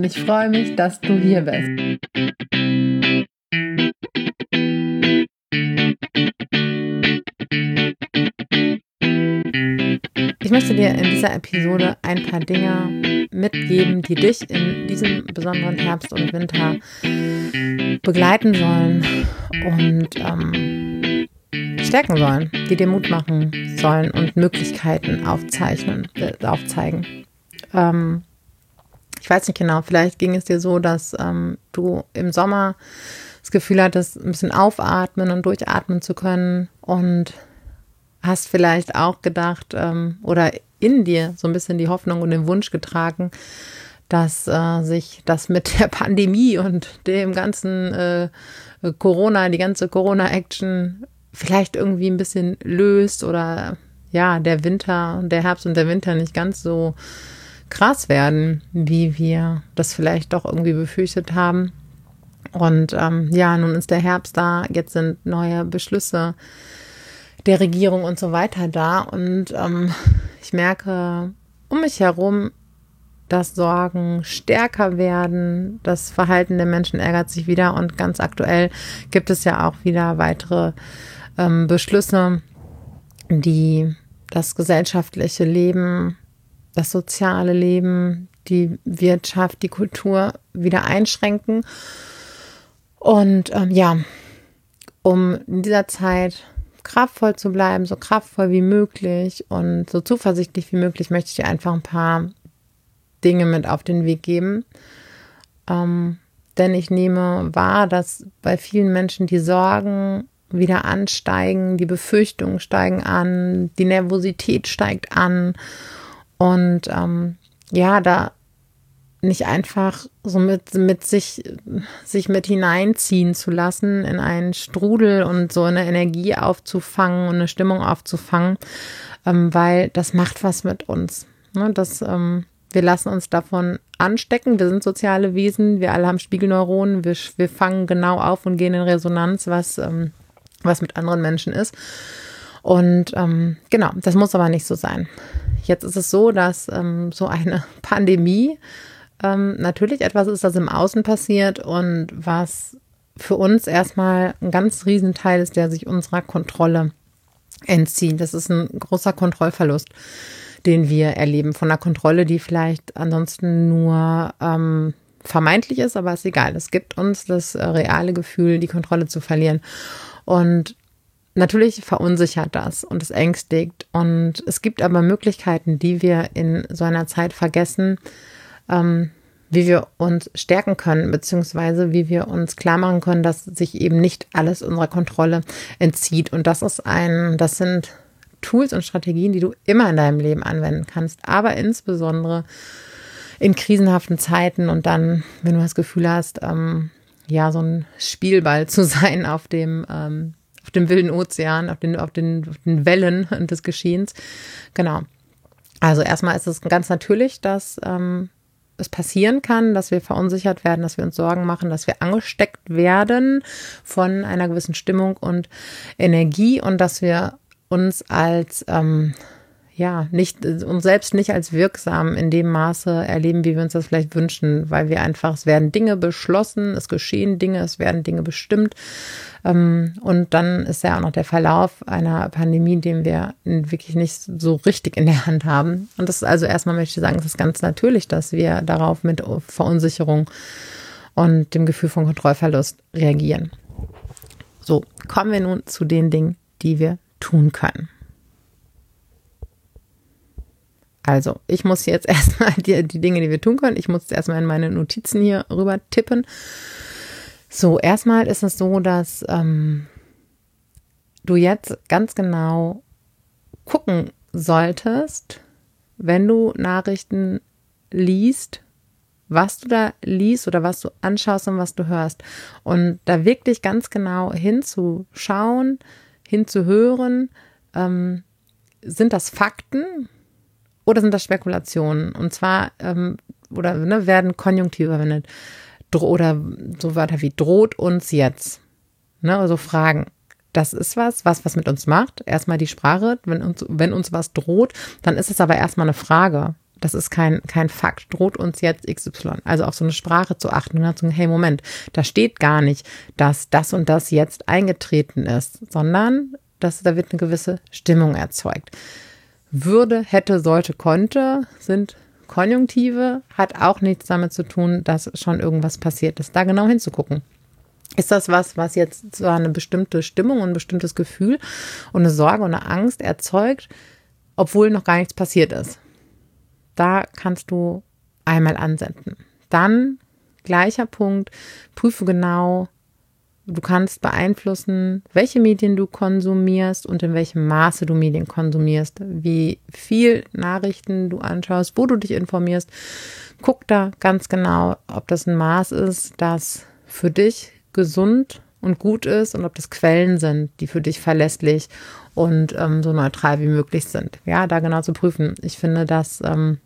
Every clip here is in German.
Und ich freue mich, dass du hier bist. Ich möchte dir in dieser Episode ein paar Dinge mitgeben, die dich in diesem besonderen Herbst und Winter begleiten sollen und ähm, stärken sollen, die dir Mut machen sollen und Möglichkeiten aufzeichnen, äh, aufzeigen. Ähm, ich weiß nicht genau, vielleicht ging es dir so, dass ähm, du im Sommer das Gefühl hattest, ein bisschen aufatmen und durchatmen zu können und hast vielleicht auch gedacht ähm, oder in dir so ein bisschen die Hoffnung und den Wunsch getragen, dass äh, sich das mit der Pandemie und dem ganzen äh, Corona, die ganze Corona-Action vielleicht irgendwie ein bisschen löst oder ja, der Winter, der Herbst und der Winter nicht ganz so krass werden, wie wir das vielleicht doch irgendwie befürchtet haben. Und ähm, ja, nun ist der Herbst da, jetzt sind neue Beschlüsse der Regierung und so weiter da. Und ähm, ich merke um mich herum, dass Sorgen stärker werden, das Verhalten der Menschen ärgert sich wieder und ganz aktuell gibt es ja auch wieder weitere ähm, Beschlüsse, die das gesellschaftliche Leben das soziale Leben, die Wirtschaft, die Kultur wieder einschränken. Und ähm, ja, um in dieser Zeit kraftvoll zu bleiben, so kraftvoll wie möglich und so zuversichtlich wie möglich, möchte ich dir einfach ein paar Dinge mit auf den Weg geben. Ähm, denn ich nehme wahr, dass bei vielen Menschen die Sorgen wieder ansteigen, die Befürchtungen steigen an, die Nervosität steigt an und ähm, ja, da nicht einfach so mit, mit sich, sich mit hineinziehen zu lassen in einen Strudel und so eine Energie aufzufangen und eine Stimmung aufzufangen, ähm, weil das macht was mit uns. Ne? Das, ähm, wir lassen uns davon anstecken. Wir sind soziale Wesen. Wir alle haben Spiegelneuronen. Wir, wir fangen genau auf und gehen in Resonanz, was, ähm, was mit anderen Menschen ist. Und ähm, genau, das muss aber nicht so sein. Jetzt ist es so, dass ähm, so eine Pandemie ähm, natürlich etwas ist, das im Außen passiert und was für uns erstmal ein ganz Riesenteil ist, der sich unserer Kontrolle entzieht. Das ist ein großer Kontrollverlust, den wir erleben. Von einer Kontrolle, die vielleicht ansonsten nur ähm, vermeintlich ist, aber ist egal. Es gibt uns das äh, reale Gefühl, die Kontrolle zu verlieren. Und Natürlich verunsichert das und es ängstigt. Und es gibt aber Möglichkeiten, die wir in so einer Zeit vergessen, ähm, wie wir uns stärken können, beziehungsweise wie wir uns klar machen können, dass sich eben nicht alles unserer Kontrolle entzieht. Und das ist ein, das sind Tools und Strategien, die du immer in deinem Leben anwenden kannst, aber insbesondere in krisenhaften Zeiten und dann, wenn du das Gefühl hast, ähm, ja, so ein Spielball zu sein auf dem ähm, auf dem wilden Ozean, auf den, auf den, auf den Wellen des Geschehens. Genau. Also erstmal ist es ganz natürlich, dass ähm, es passieren kann, dass wir verunsichert werden, dass wir uns Sorgen machen, dass wir angesteckt werden von einer gewissen Stimmung und Energie und dass wir uns als ähm, ja, nicht, uns selbst nicht als wirksam in dem Maße erleben, wie wir uns das vielleicht wünschen, weil wir einfach, es werden Dinge beschlossen, es geschehen Dinge, es werden Dinge bestimmt. Ähm, und dann ist ja auch noch der Verlauf einer Pandemie, den wir wirklich nicht so richtig in der Hand haben. Und das ist also erstmal möchte ich sagen, es ist ganz natürlich, dass wir darauf mit Verunsicherung und dem Gefühl von Kontrollverlust reagieren. So, kommen wir nun zu den Dingen, die wir tun können. Also, ich muss jetzt erstmal die, die Dinge, die wir tun können, ich muss jetzt erstmal in meine Notizen hier rüber tippen. So, erstmal ist es so, dass ähm, du jetzt ganz genau gucken solltest, wenn du Nachrichten liest, was du da liest oder was du anschaust und was du hörst. Und da wirklich ganz genau hinzuschauen, hinzuhören, ähm, sind das Fakten oder sind das Spekulationen? Und zwar, ähm, oder ne, werden Konjunktive verwendet. Oder so Wörter wie droht uns jetzt. Ne, also Fragen. Das ist was, was was mit uns macht. Erstmal die Sprache. Wenn uns, wenn uns was droht, dann ist es aber erstmal eine Frage. Das ist kein, kein Fakt. Droht uns jetzt XY. Also auf so eine Sprache zu achten und zu sagen, hey, Moment, da steht gar nicht, dass das und das jetzt eingetreten ist, sondern dass da wird eine gewisse Stimmung erzeugt. Würde, hätte, sollte, konnte sind Konjunktive, hat auch nichts damit zu tun, dass schon irgendwas passiert ist. Da genau hinzugucken. Ist das was, was jetzt zwar eine bestimmte Stimmung und ein bestimmtes Gefühl und eine Sorge und eine Angst erzeugt, obwohl noch gar nichts passiert ist? Da kannst du einmal ansenden. Dann, gleicher Punkt, prüfe genau, du kannst beeinflussen, welche Medien du konsumierst und in welchem Maße du Medien konsumierst, wie viel Nachrichten du anschaust, wo du dich informierst. Guck da ganz genau, ob das ein Maß ist, das für dich gesund und gut ist und ob das Quellen sind, die für dich verlässlich und ähm, so neutral wie möglich sind. Ja, da genau zu prüfen. Ich finde, dass ähm,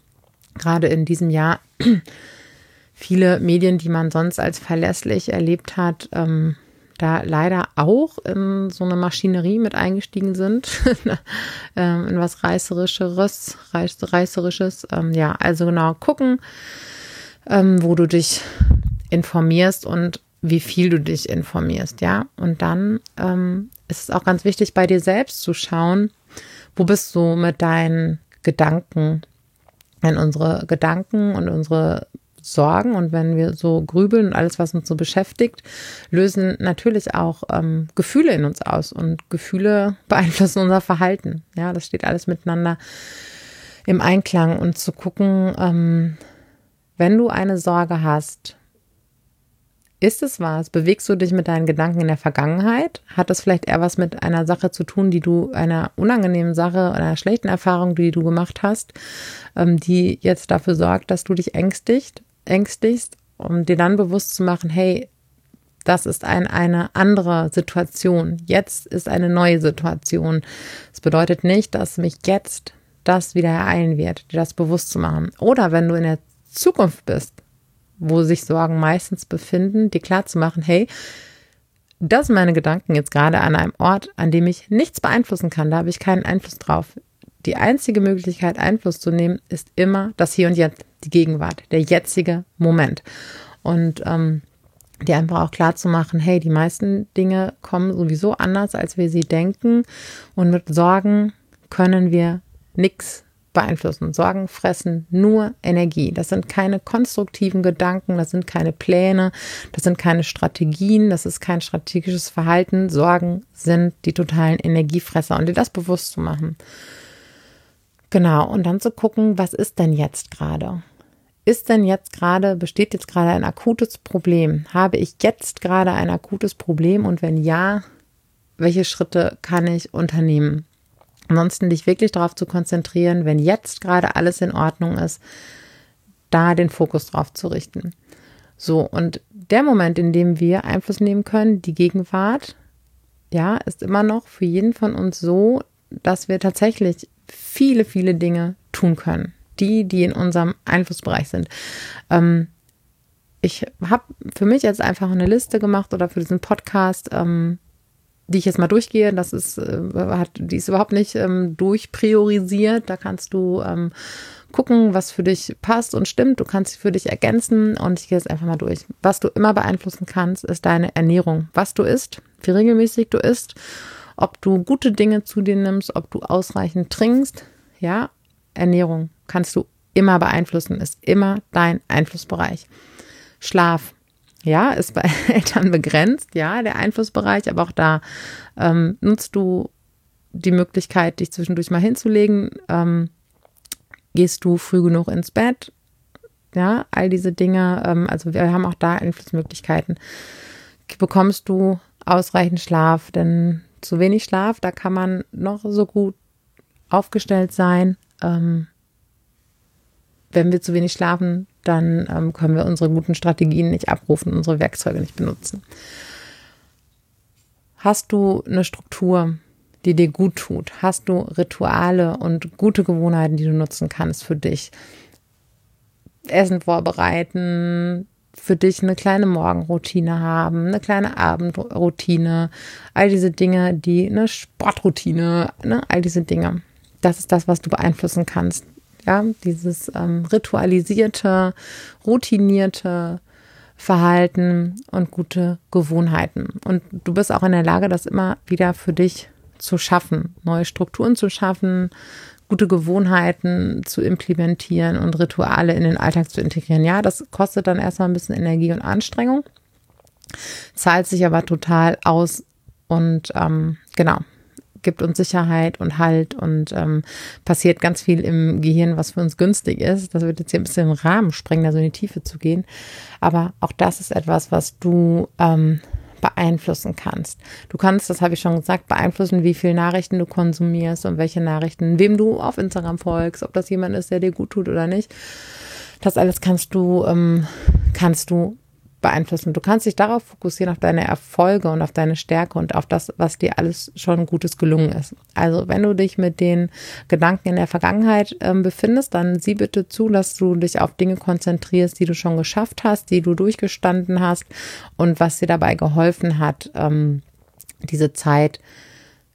gerade in diesem Jahr viele Medien, die man sonst als verlässlich erlebt hat, ähm, da leider auch in so eine Maschinerie mit eingestiegen sind, ähm, in was reißerischeres, reiß, reißerisches. Ähm, ja, also genau gucken, ähm, wo du dich informierst und wie viel du dich informierst, ja. Und dann ähm, ist es auch ganz wichtig, bei dir selbst zu schauen, wo bist du mit deinen Gedanken, wenn unsere Gedanken und unsere Sorgen und wenn wir so grübeln und alles, was uns so beschäftigt, lösen natürlich auch ähm, Gefühle in uns aus und Gefühle beeinflussen unser Verhalten. Ja, das steht alles miteinander im Einklang und zu gucken, ähm, wenn du eine Sorge hast, ist es was? Bewegst du dich mit deinen Gedanken in der Vergangenheit? Hat das vielleicht eher was mit einer Sache zu tun, die du, einer unangenehmen Sache oder einer schlechten Erfahrung, die du gemacht hast, ähm, die jetzt dafür sorgt, dass du dich ängstigt? Ängstigst, um dir dann bewusst zu machen, hey, das ist ein, eine andere Situation. Jetzt ist eine neue Situation. Das bedeutet nicht, dass mich jetzt das wieder ereilen wird, dir das bewusst zu machen. Oder wenn du in der Zukunft bist, wo sich Sorgen meistens befinden, dir klar zu machen, hey, das sind meine Gedanken jetzt gerade an einem Ort, an dem ich nichts beeinflussen kann. Da habe ich keinen Einfluss drauf. Die einzige Möglichkeit, Einfluss zu nehmen, ist immer das Hier und Jetzt, die Gegenwart, der jetzige Moment. Und ähm, dir einfach auch klar zu machen, hey, die meisten Dinge kommen sowieso anders, als wir sie denken. Und mit Sorgen können wir nichts beeinflussen. Sorgen fressen nur Energie. Das sind keine konstruktiven Gedanken, das sind keine Pläne, das sind keine Strategien, das ist kein strategisches Verhalten. Sorgen sind die totalen Energiefresser und dir das bewusst zu machen. Genau, und dann zu gucken, was ist denn jetzt gerade? Ist denn jetzt gerade, besteht jetzt gerade ein akutes Problem? Habe ich jetzt gerade ein akutes Problem? Und wenn ja, welche Schritte kann ich unternehmen? Ansonsten dich wirklich darauf zu konzentrieren, wenn jetzt gerade alles in Ordnung ist, da den Fokus drauf zu richten. So, und der Moment, in dem wir Einfluss nehmen können, die Gegenwart, ja, ist immer noch für jeden von uns so, dass wir tatsächlich viele, viele Dinge tun können. Die, die in unserem Einflussbereich sind. Ähm, ich habe für mich jetzt einfach eine Liste gemacht oder für diesen Podcast, ähm, die ich jetzt mal durchgehe. Das ist, äh, hat, die ist überhaupt nicht ähm, durchpriorisiert. Da kannst du ähm, gucken, was für dich passt und stimmt. Du kannst sie für dich ergänzen und ich gehe jetzt einfach mal durch. Was du immer beeinflussen kannst, ist deine Ernährung. Was du isst, wie regelmäßig du isst ob du gute Dinge zu dir nimmst, ob du ausreichend trinkst. Ja, Ernährung kannst du immer beeinflussen, ist immer dein Einflussbereich. Schlaf, ja, ist bei Eltern begrenzt, ja, der Einflussbereich, aber auch da ähm, nutzt du die Möglichkeit, dich zwischendurch mal hinzulegen. Ähm, gehst du früh genug ins Bett? Ja, all diese Dinge, ähm, also wir haben auch da Einflussmöglichkeiten. Bekommst du ausreichend Schlaf, denn zu wenig Schlaf, da kann man noch so gut aufgestellt sein. Ähm, wenn wir zu wenig schlafen, dann ähm, können wir unsere guten Strategien nicht abrufen, unsere Werkzeuge nicht benutzen. Hast du eine Struktur, die dir gut tut? Hast du Rituale und gute Gewohnheiten, die du nutzen kannst für dich? Essen vorbereiten, für dich eine kleine Morgenroutine haben, eine kleine Abendroutine, all diese Dinge, die eine Sportroutine, ne, all diese Dinge. Das ist das, was du beeinflussen kannst. Ja, dieses ähm, ritualisierte, routinierte Verhalten und gute Gewohnheiten. Und du bist auch in der Lage, das immer wieder für dich zu schaffen, neue Strukturen zu schaffen, gute Gewohnheiten zu implementieren und Rituale in den Alltag zu integrieren. Ja, das kostet dann erstmal ein bisschen Energie und Anstrengung, zahlt sich aber total aus und ähm, genau, gibt uns Sicherheit und Halt und ähm, passiert ganz viel im Gehirn, was für uns günstig ist. Das wird jetzt hier ein bisschen im Rahmen sprengen, da so in die Tiefe zu gehen. Aber auch das ist etwas, was du ähm, beeinflussen kannst. Du kannst, das habe ich schon gesagt, beeinflussen, wie viele Nachrichten du konsumierst und welche Nachrichten, wem du auf Instagram folgst, ob das jemand ist, der dir gut tut oder nicht. Das alles kannst du, ähm, kannst du beeinflussen. Du kannst dich darauf fokussieren, auf deine Erfolge und auf deine Stärke und auf das, was dir alles schon Gutes gelungen ist. Also wenn du dich mit den Gedanken in der Vergangenheit ähm, befindest, dann sieh bitte zu, dass du dich auf Dinge konzentrierst, die du schon geschafft hast, die du durchgestanden hast und was dir dabei geholfen hat, ähm, diese Zeit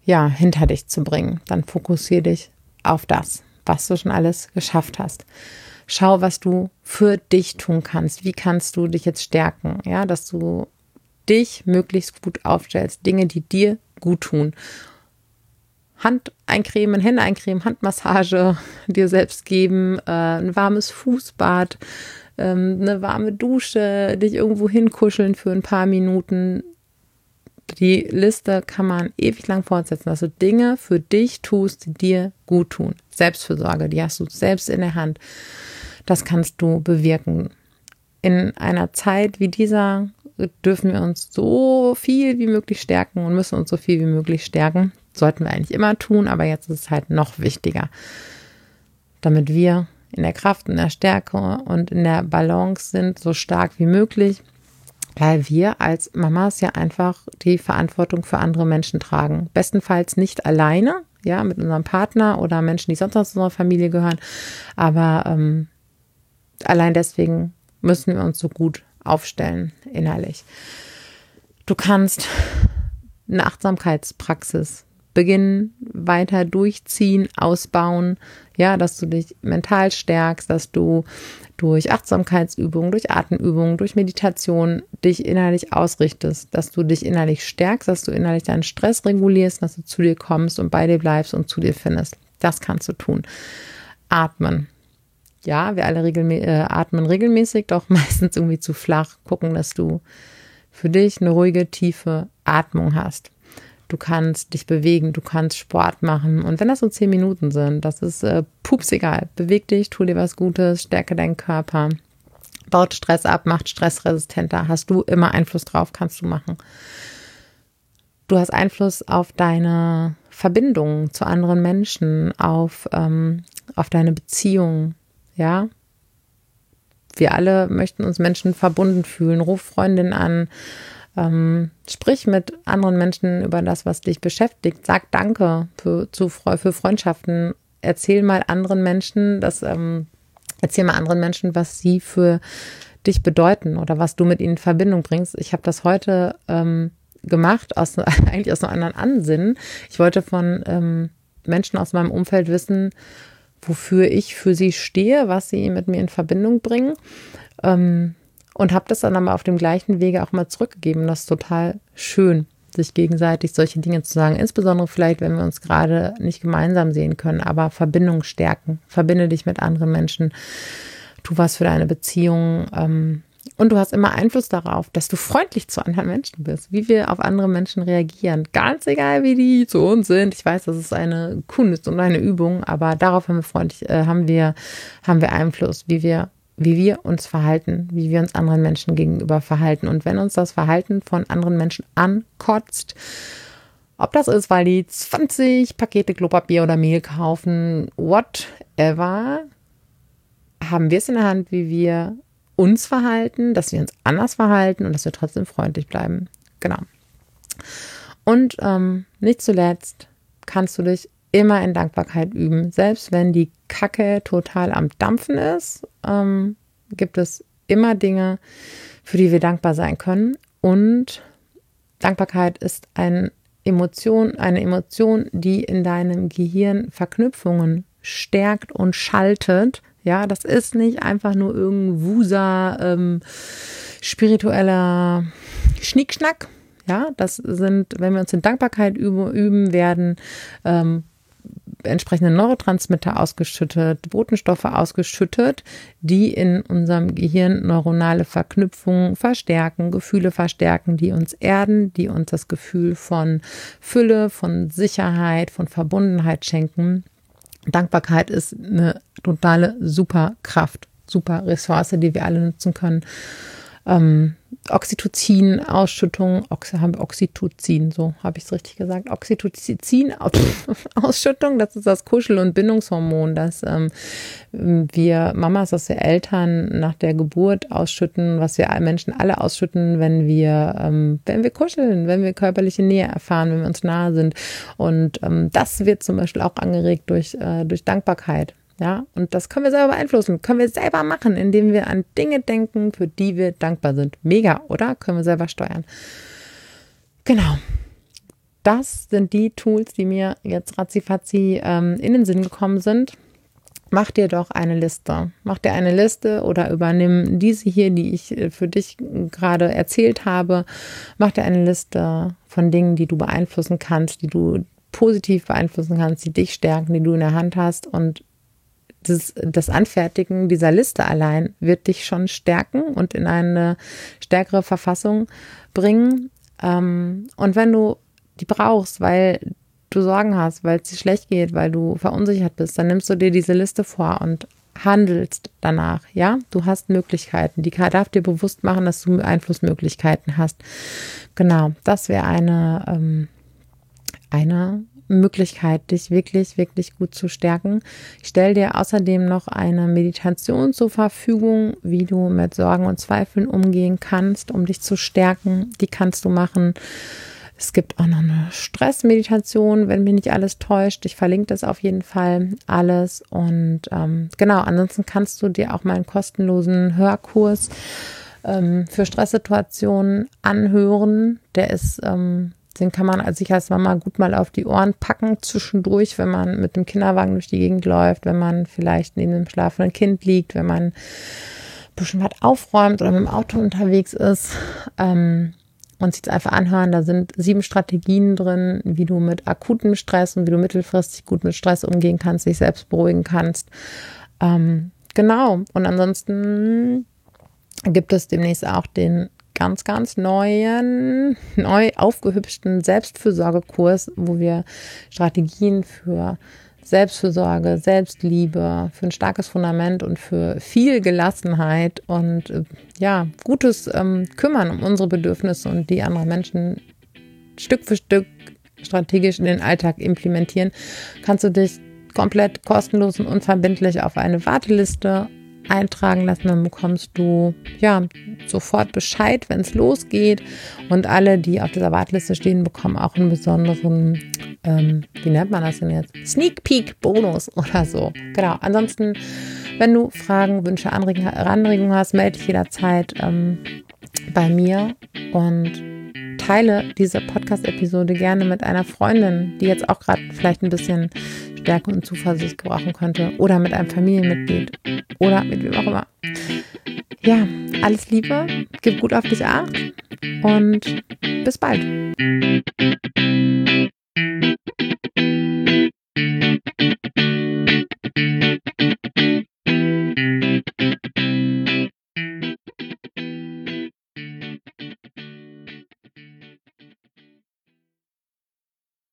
ja hinter dich zu bringen. Dann fokussiere dich auf das, was du schon alles geschafft hast. Schau, was du für dich tun kannst. Wie kannst du dich jetzt stärken? Ja, dass du dich möglichst gut aufstellst. Dinge, die dir gut tun. Hand eincremen, Hände eincremen, Handmassage dir selbst geben, äh, ein warmes Fußbad, ähm, eine warme Dusche, dich irgendwo hinkuscheln für ein paar Minuten. Die Liste kann man ewig lang fortsetzen, dass du Dinge für dich tust, die dir gut tun. Selbstfürsorge, die hast du selbst in der Hand. Das kannst du bewirken. In einer Zeit wie dieser dürfen wir uns so viel wie möglich stärken und müssen uns so viel wie möglich stärken. Sollten wir eigentlich immer tun, aber jetzt ist es halt noch wichtiger, damit wir in der Kraft, in der Stärke und in der Balance sind, so stark wie möglich, weil wir als Mamas ja einfach die Verantwortung für andere Menschen tragen. Bestenfalls nicht alleine, ja, mit unserem Partner oder Menschen, die sonst aus unserer Familie gehören, aber ähm, allein deswegen müssen wir uns so gut aufstellen innerlich. Du kannst eine Achtsamkeitspraxis beginnen, weiter durchziehen, ausbauen, ja, dass du dich mental stärkst, dass du durch Achtsamkeitsübungen, durch Atemübungen, durch Meditation dich innerlich ausrichtest, dass du dich innerlich stärkst, dass du innerlich deinen Stress regulierst, dass du zu dir kommst und bei dir bleibst und zu dir findest. Das kannst du tun. Atmen ja, wir alle regelmä äh, atmen regelmäßig, doch meistens irgendwie zu flach. Gucken, dass du für dich eine ruhige, tiefe Atmung hast. Du kannst dich bewegen, du kannst Sport machen. Und wenn das so zehn Minuten sind, das ist äh, pups egal. Beweg dich, tu dir was Gutes, stärke deinen Körper, baut Stress ab, macht stressresistenter. Hast du immer Einfluss drauf, kannst du machen. Du hast Einfluss auf deine Verbindung zu anderen Menschen, auf, ähm, auf deine Beziehung, ja. Wir alle möchten uns Menschen verbunden fühlen. Ruf Freundinnen an. Ähm, sprich mit anderen Menschen über das, was dich beschäftigt. Sag Danke für, zu, für Freundschaften. Erzähl mal anderen Menschen, dass, ähm, erzähl mal anderen Menschen, was sie für dich bedeuten oder was du mit ihnen in Verbindung bringst. Ich habe das heute ähm, gemacht, aus, eigentlich aus einem anderen Ansinnen. Ich wollte von ähm, Menschen aus meinem Umfeld wissen, wofür ich für sie stehe, was sie mit mir in Verbindung bringen. Ähm, und habe das dann aber auf dem gleichen Wege auch mal zurückgegeben. Das ist total schön, sich gegenseitig solche Dinge zu sagen. Insbesondere vielleicht, wenn wir uns gerade nicht gemeinsam sehen können, aber Verbindung stärken. Verbinde dich mit anderen Menschen. Tu was für deine Beziehung. Ähm, und du hast immer Einfluss darauf, dass du freundlich zu anderen Menschen bist, wie wir auf andere Menschen reagieren. Ganz egal, wie die zu uns sind. Ich weiß, das ist eine Kunst und eine Übung, aber darauf haben wir freundlich, äh, haben wir, haben wir Einfluss, wie wir, wie wir uns verhalten, wie wir uns anderen Menschen gegenüber verhalten. Und wenn uns das Verhalten von anderen Menschen ankotzt, ob das ist, weil die 20 Pakete Klopapier oder Mehl kaufen, whatever, haben wir es in der Hand, wie wir uns verhalten, dass wir uns anders verhalten und dass wir trotzdem freundlich bleiben. Genau. Und ähm, nicht zuletzt kannst du dich immer in Dankbarkeit üben. Selbst wenn die Kacke total am Dampfen ist, ähm, gibt es immer Dinge, für die wir dankbar sein können. Und Dankbarkeit ist ein Emotion, eine Emotion, die in deinem Gehirn Verknüpfungen stärkt und schaltet. Ja, das ist nicht einfach nur irgendein wuser ähm, spiritueller Schnickschnack. Ja, das sind, wenn wir uns in Dankbarkeit üben, üben werden ähm, entsprechende Neurotransmitter ausgeschüttet, Botenstoffe ausgeschüttet, die in unserem Gehirn neuronale Verknüpfungen verstärken, Gefühle verstärken, die uns erden, die uns das Gefühl von Fülle, von Sicherheit, von Verbundenheit schenken. Dankbarkeit ist eine totale Superkraft, super Ressource, die wir alle nutzen können. Ähm, Oxytocin-Ausschüttung, Ox Oxytocin, so habe ich es richtig gesagt, Oxytocin-Ausschüttung, das ist das Kuschel- und Bindungshormon, das ähm, wir Mamas, das wir Eltern nach der Geburt ausschütten, was wir Menschen alle ausschütten, wenn wir, ähm, wenn wir kuscheln, wenn wir körperliche Nähe erfahren, wenn wir uns nahe sind. Und ähm, das wird zum Beispiel auch angeregt durch, äh, durch Dankbarkeit. Ja, und das können wir selber beeinflussen, können wir selber machen, indem wir an Dinge denken, für die wir dankbar sind. Mega, oder? Können wir selber steuern. Genau. Das sind die Tools, die mir jetzt ratzifatzi ähm, in den Sinn gekommen sind. Mach dir doch eine Liste. Mach dir eine Liste oder übernimm diese hier, die ich äh, für dich gerade erzählt habe. Mach dir eine Liste von Dingen, die du beeinflussen kannst, die du positiv beeinflussen kannst, die dich stärken, die du in der Hand hast und das, das Anfertigen dieser Liste allein wird dich schon stärken und in eine stärkere Verfassung bringen. Ähm, und wenn du die brauchst, weil du Sorgen hast, weil es dir schlecht geht, weil du verunsichert bist, dann nimmst du dir diese Liste vor und handelst danach. Ja, du hast Möglichkeiten. Die darf dir bewusst machen, dass du Einflussmöglichkeiten hast. Genau, das wäre eine, ähm, eine Möglichkeit, dich wirklich, wirklich gut zu stärken. Ich stelle dir außerdem noch eine Meditation zur Verfügung, wie du mit Sorgen und Zweifeln umgehen kannst, um dich zu stärken. Die kannst du machen. Es gibt auch noch eine Stressmeditation, wenn mich nicht alles täuscht. Ich verlinke das auf jeden Fall alles. Und ähm, genau, ansonsten kannst du dir auch meinen kostenlosen Hörkurs ähm, für Stresssituationen anhören. Der ist ähm, den kann man sich als Mama gut mal auf die Ohren packen zwischendurch, wenn man mit dem Kinderwagen durch die Gegend läuft, wenn man vielleicht neben dem schlafenden Kind liegt, wenn man ein bisschen was aufräumt oder mit dem Auto unterwegs ist. Ähm, und sich einfach anhören. Da sind sieben Strategien drin, wie du mit akutem Stress und wie du mittelfristig gut mit Stress umgehen kannst, dich selbst beruhigen kannst. Ähm, genau. Und ansonsten gibt es demnächst auch den ganz, ganz neuen, neu aufgehübschten Selbstfürsorgekurs, wo wir Strategien für Selbstfürsorge, Selbstliebe, für ein starkes Fundament und für viel Gelassenheit und äh, ja, gutes ähm, Kümmern um unsere Bedürfnisse und die anderer Menschen Stück für Stück strategisch in den Alltag implementieren, kannst du dich komplett kostenlos und unverbindlich auf eine Warteliste eintragen lassen, dann bekommst du ja sofort Bescheid, wenn es losgeht. Und alle, die auf dieser Warteliste stehen, bekommen auch einen besonderen, ähm, wie nennt man das denn jetzt? Sneak Peek Bonus oder so. Genau. Ansonsten, wenn du Fragen, Wünsche, Anregungen hast, melde dich jederzeit ähm, bei mir und teile diese Podcast-Episode gerne mit einer Freundin, die jetzt auch gerade vielleicht ein bisschen Stärke und Zuversicht gebrauchen könnte oder mit einem Familienmitglied oder mit wem auch immer. Ja, alles Liebe, gib gut auf dich acht und bis bald.